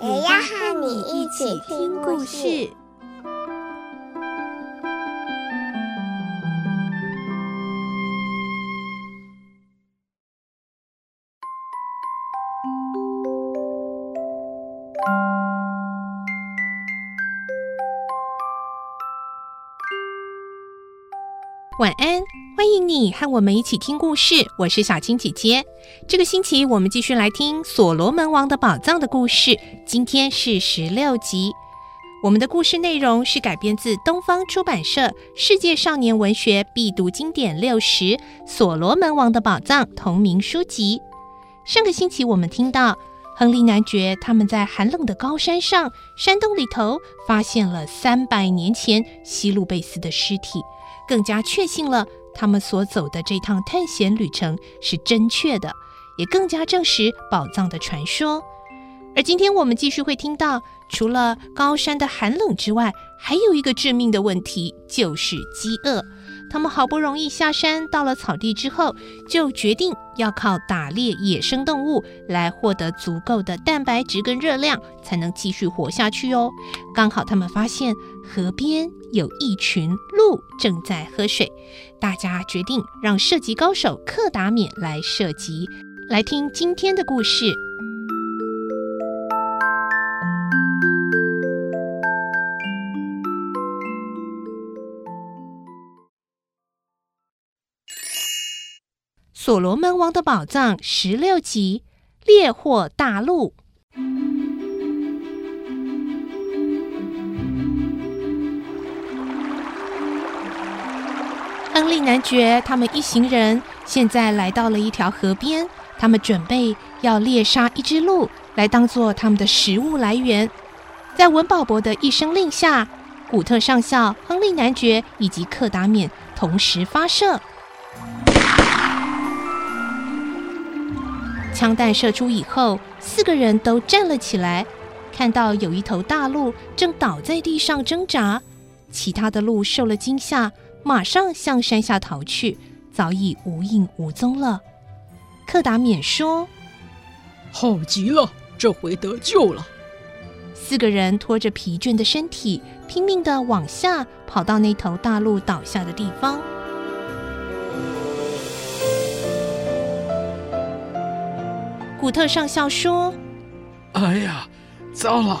也要和你一起听故事。晚安，欢迎你和我们一起听故事。我是小青姐姐。这个星期我们继续来听《所罗门王的宝藏》的故事，今天是十六集。我们的故事内容是改编自东方出版社《世界少年文学必读经典六十》《所罗门王的宝藏》同名书籍。上个星期我们听到亨利男爵他们在寒冷的高山上山洞里头发现了三百年前希路贝斯的尸体。更加确信了他们所走的这趟探险旅程是正确的，也更加证实宝藏的传说。而今天我们继续会听到，除了高山的寒冷之外，还有一个致命的问题，就是饥饿。他们好不容易下山到了草地之后，就决定要靠打猎野生动物来获得足够的蛋白质跟热量，才能继续活下去哦。刚好他们发现河边有一群鹿正在喝水，大家决定让射击高手克达缅来射击。来听今天的故事。所罗门王的宝藏十六集：猎获大陆。亨利男爵他们一行人现在来到了一条河边，他们准备要猎杀一只鹿来当做他们的食物来源。在文保博的一声令下，古特上校、亨利男爵以及克达缅同时发射。枪弹射出以后，四个人都站了起来，看到有一头大鹿正倒在地上挣扎，其他的鹿受了惊吓，马上向山下逃去，早已无影无踪了。克达免说：“好极了，这回得救了。”四个人拖着疲倦的身体，拼命地往下跑到那头大鹿倒下的地方。古特上校说：“哎呀，糟了，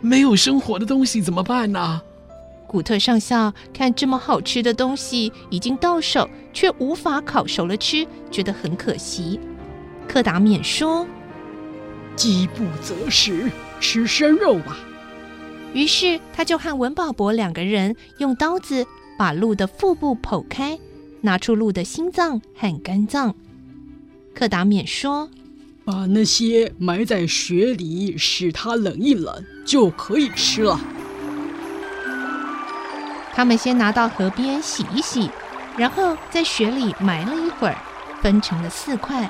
没有生火的东西怎么办呢？”古特上校看这么好吃的东西已经到手，却无法烤熟了吃，觉得很可惜。克达缅说：“饥不择食，吃生肉吧。”于是他就和文保博两个人用刀子把鹿的腹部剖开，拿出鹿的心脏和肝脏。克达缅说。把那些埋在雪里，使它冷一冷，就可以吃了。他们先拿到河边洗一洗，然后在雪里埋了一会儿，分成了四块。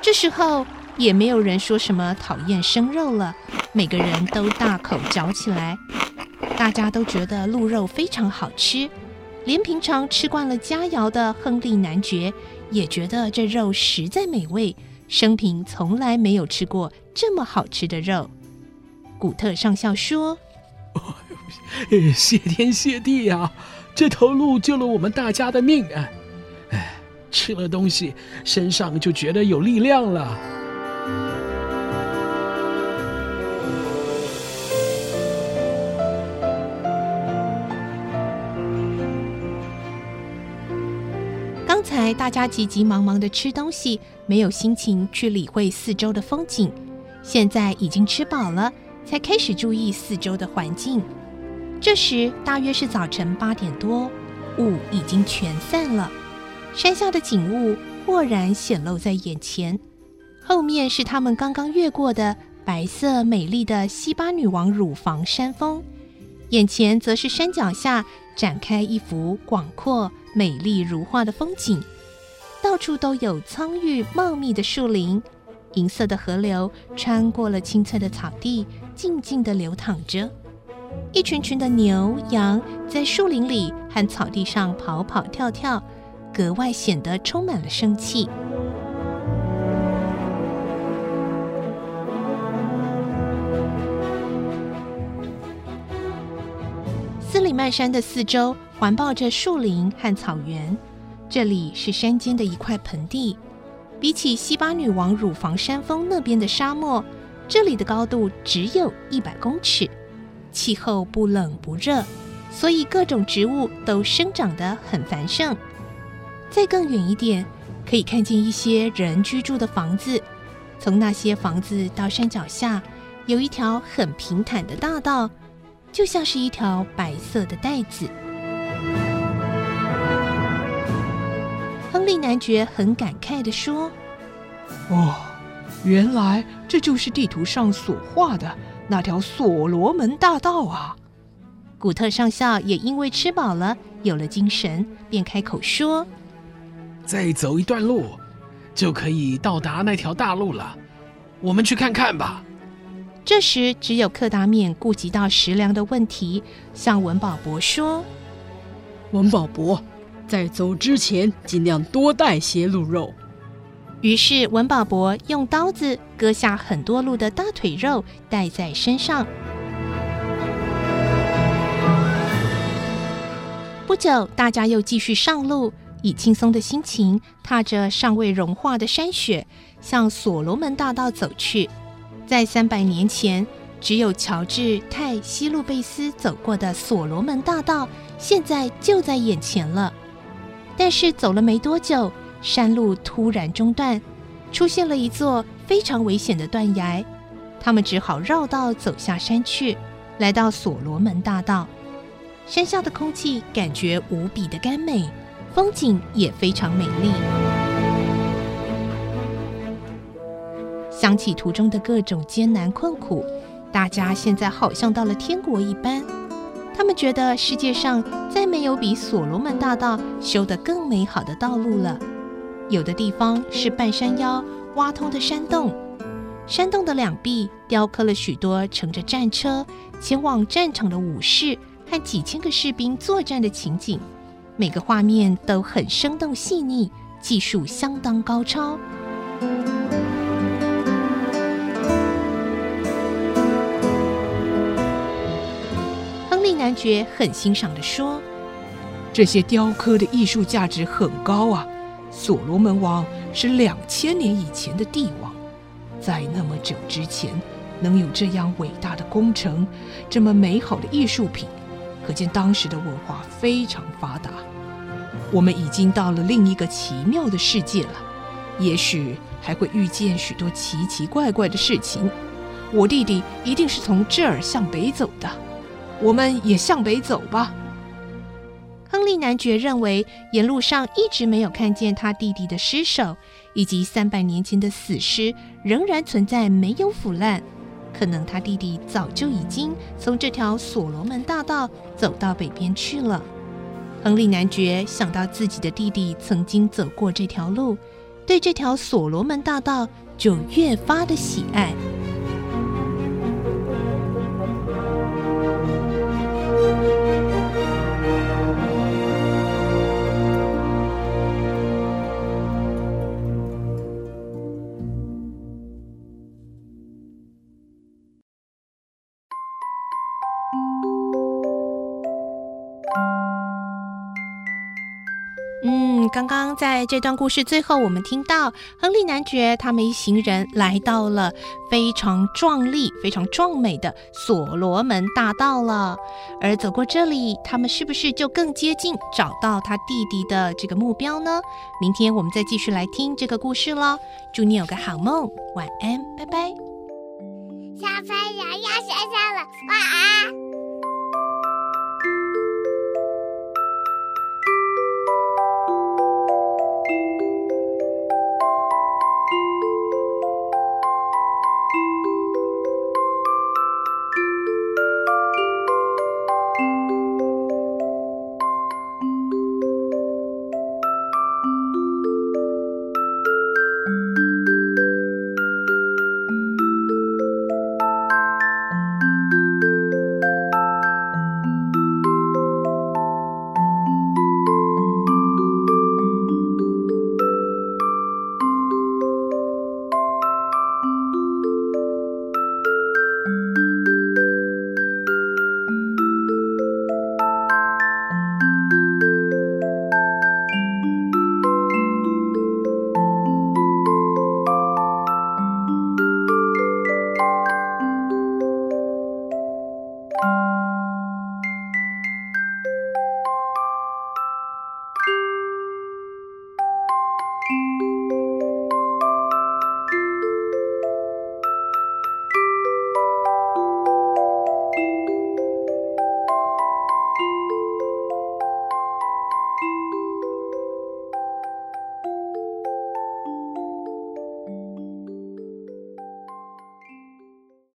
这时候也没有人说什么讨厌生肉了，每个人都大口嚼起来。大家都觉得鹿肉非常好吃，连平常吃惯了佳肴的亨利男爵也觉得这肉实在美味。生平从来没有吃过这么好吃的肉，古特上校说：“谢天谢地呀，这头鹿救了我们大家的命啊！哎，吃了东西，身上就觉得有力量了。”刚才大家急急忙忙的吃东西，没有心情去理会四周的风景。现在已经吃饱了，才开始注意四周的环境。这时大约是早晨八点多，雾已经全散了，山下的景物豁然显露在眼前。后面是他们刚刚越过的白色美丽的西巴女王乳房山峰，眼前则是山脚下展开一幅广阔、美丽如画的风景，到处都有苍郁茂密的树林，银色的河流穿过了青翠的草地，静静地流淌着。一群群的牛羊在树林里和草地上跑跑跳跳，格外显得充满了生气。斯里曼山的四周环抱着树林和草原，这里是山间的一块盆地。比起西巴女王乳房山峰那边的沙漠，这里的高度只有一百公尺，气候不冷不热，所以各种植物都生长得很繁盛。再更远一点，可以看见一些人居住的房子。从那些房子到山脚下，有一条很平坦的大道。就像是一条白色的带子。男爵很感慨地说：“哦，原来这就是地图上所画的那条所罗门大道啊！”古特上校也因为吃饱了，有了精神，便开口说：“再走一段路，就可以到达那条大路了。我们去看看吧。”这时，只有克达冕顾及到食粮的问题，向文保博说：“文保博，在走之前尽量多带些鹿肉。”于是，文保博用刀子割下很多鹿的大腿肉，带在身上。不久，大家又继续上路，以轻松的心情踏着尚未融化的山雪，向所罗门大道走去。在三百年前，只有乔治泰西路贝斯走过的所罗门大道，现在就在眼前了。但是走了没多久，山路突然中断，出现了一座非常危险的断崖。他们只好绕道走下山去，来到所罗门大道。山下的空气感觉无比的甘美，风景也非常美丽。想起途中的各种艰难困苦，大家现在好像到了天国一般。他们觉得世界上再没有比所罗门大道修得更美好的道路了。有的地方是半山腰挖通的山洞，山洞的两壁雕刻了许多乘着战车前往战场的武士和几千个士兵作战的情景，每个画面都很生动细腻，技术相当高超。男爵很欣赏地说：“这些雕刻的艺术价值很高啊！所罗门王是两千年以前的帝王，在那么久之前能有这样伟大的工程，这么美好的艺术品，可见当时的文化非常发达。我们已经到了另一个奇妙的世界了，也许还会遇见许多奇奇怪怪的事情。我弟弟一定是从这儿向北走的。”我们也向北走吧。亨利男爵认为，沿路上一直没有看见他弟弟的尸首，以及三百年前的死尸仍然存在，没有腐烂。可能他弟弟早就已经从这条所罗门大道走到北边去了。亨利男爵想到自己的弟弟曾经走过这条路，对这条所罗门大道就越发的喜爱。刚刚在这段故事最后，我们听到亨利男爵他们一行人来到了非常壮丽、非常壮美的所罗门大道了。而走过这里，他们是不是就更接近找到他弟弟的这个目标呢？明天我们再继续来听这个故事喽。祝你有个好梦，晚安，拜拜。小朋友要睡觉了，晚安。